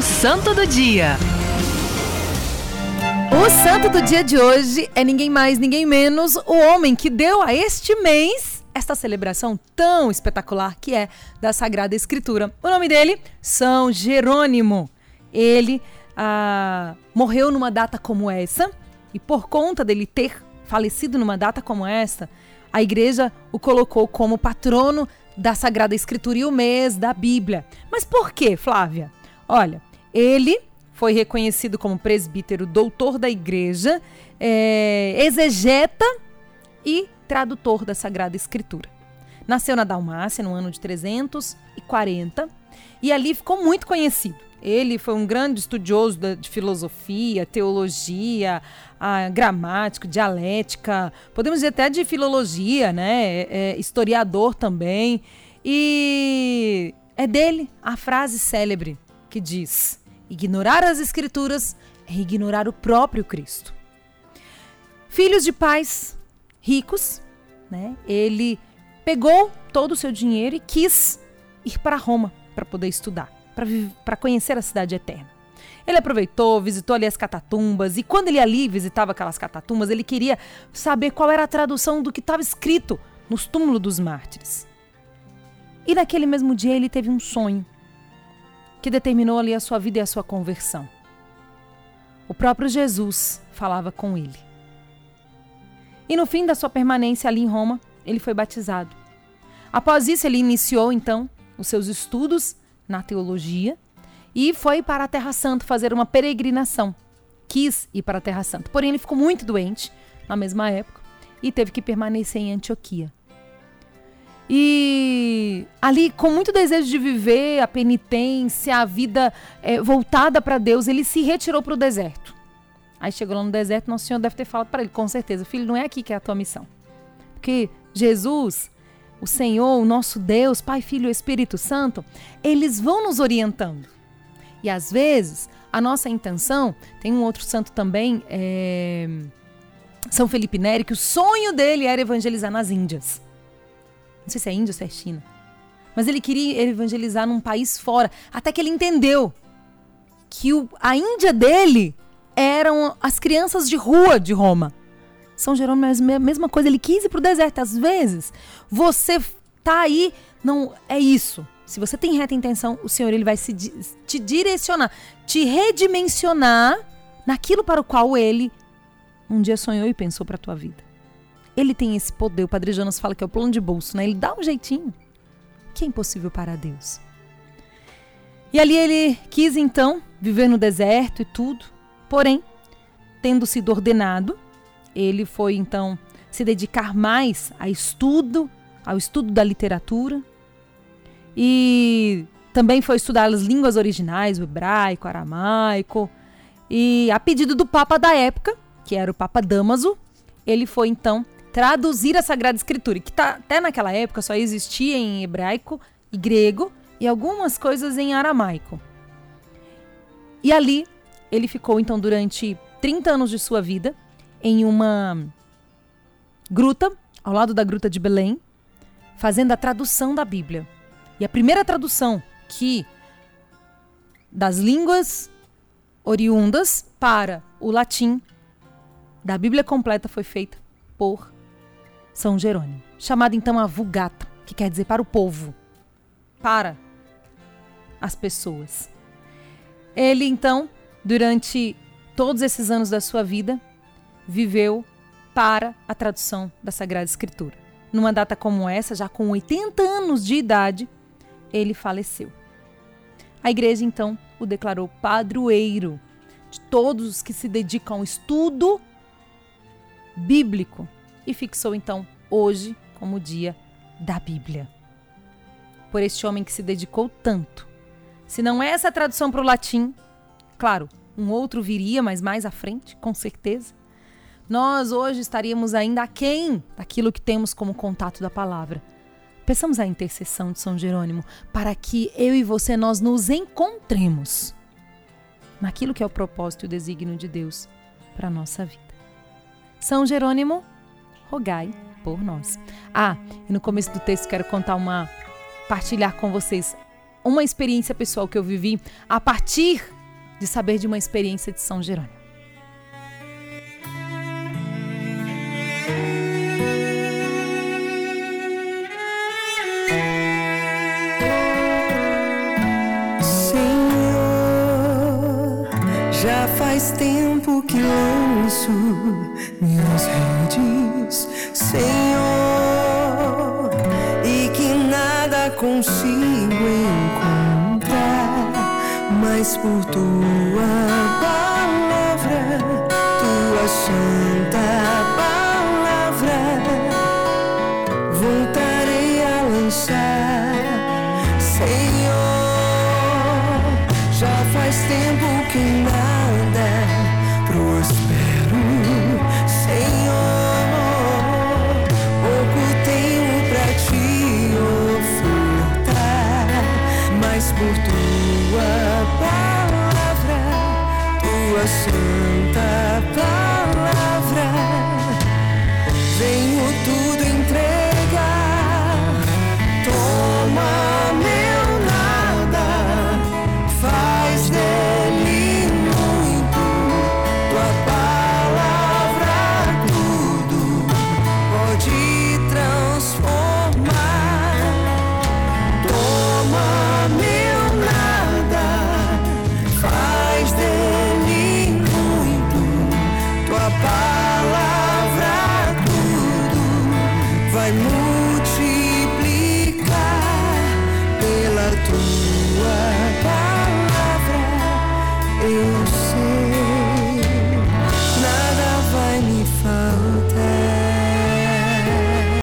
O Santo do Dia. O santo do dia de hoje é ninguém mais, ninguém menos o homem que deu a este mês esta celebração tão espetacular que é da Sagrada Escritura. O nome dele, São Jerônimo. Ele ah, morreu numa data como essa e por conta dele ter falecido numa data como essa, a igreja o colocou como patrono da Sagrada Escritura e o mês da Bíblia. Mas por quê, Flávia? Olha, ele foi reconhecido como presbítero, doutor da igreja, é, exegeta e tradutor da Sagrada Escritura. Nasceu na Dalmácia no ano de 340 e ali ficou muito conhecido. Ele foi um grande estudioso de filosofia, teologia, gramático, dialética, podemos dizer até de filologia, né? É, é, historiador também. E é dele a frase célebre que diz: ignorar as escrituras é ignorar o próprio Cristo. Filhos de pais ricos, né? Ele pegou todo o seu dinheiro e quis ir para Roma para poder estudar, para conhecer a cidade eterna. Ele aproveitou, visitou ali as catatumbas e quando ele ali visitava aquelas catatumbas, ele queria saber qual era a tradução do que estava escrito nos túmulos dos mártires. E naquele mesmo dia ele teve um sonho que determinou ali a sua vida e a sua conversão. O próprio Jesus falava com ele. E no fim da sua permanência ali em Roma, ele foi batizado. Após isso, ele iniciou então os seus estudos na teologia e foi para a Terra Santa fazer uma peregrinação. Quis ir para a Terra Santa, porém ele ficou muito doente na mesma época e teve que permanecer em Antioquia. E ali, com muito desejo de viver a penitência, a vida é, voltada para Deus, ele se retirou para o deserto. Aí chegou lá no deserto, Nosso Senhor deve ter falado para ele, com certeza, filho, não é aqui que é a tua missão. Porque Jesus, o Senhor, o nosso Deus, Pai, Filho e Espírito Santo, eles vão nos orientando. E às vezes, a nossa intenção, tem um outro santo também, é, São Felipe Neri, que o sonho dele era evangelizar nas Índias. Não sei se é Índia ou se é China. Mas ele queria evangelizar num país fora. Até que ele entendeu que o, a Índia dele eram as crianças de rua de Roma. São Jerônimo é a mesma coisa, ele quis ir para o deserto. Às vezes, você tá aí, não é isso. Se você tem reta intenção, o Senhor ele vai se, te direcionar, te redimensionar naquilo para o qual ele um dia sonhou e pensou para a tua vida. Ele tem esse poder. O Padre Jonas fala que é o plano de bolso, né? Ele dá um jeitinho. Que é impossível para Deus. E ali ele quis então viver no deserto e tudo. Porém, tendo sido ordenado, ele foi então se dedicar mais a estudo, ao estudo da literatura. E também foi estudar as línguas originais, o hebraico, o aramaico. E a pedido do Papa da época, que era o Papa Damaso, ele foi então traduzir a Sagrada Escritura, que tá, até naquela época só existia em hebraico e grego e algumas coisas em aramaico. E ali ele ficou então durante 30 anos de sua vida em uma gruta, ao lado da gruta de Belém, fazendo a tradução da Bíblia. E a primeira tradução que das línguas oriundas para o latim da Bíblia completa foi feita por são Jerônimo, chamado então a Vulgata, que quer dizer para o povo, para as pessoas. Ele então, durante todos esses anos da sua vida, viveu para a tradução da Sagrada Escritura. Numa data como essa, já com 80 anos de idade, ele faleceu. A igreja então o declarou padroeiro de todos os que se dedicam ao estudo bíblico e fixou então hoje como o dia da Bíblia. Por este homem que se dedicou tanto. Se não é essa tradução para o latim, claro, um outro viria, mas mais à frente, com certeza. Nós hoje estaríamos ainda aquém daquilo que temos como contato da palavra. Peçamos a intercessão de São Jerônimo para que eu e você nós nos encontremos naquilo que é o propósito e o desígnio de Deus para a nossa vida. São Jerônimo, rogai por nós. Ah, e no começo do texto quero contar uma partilhar com vocês uma experiência pessoal que eu vivi a partir de saber de uma experiência de São Jerônimo. faz tempo que lanço minhas redes, Senhor, e que nada consigo encontrar, mas por tua palavra, tua santa assim.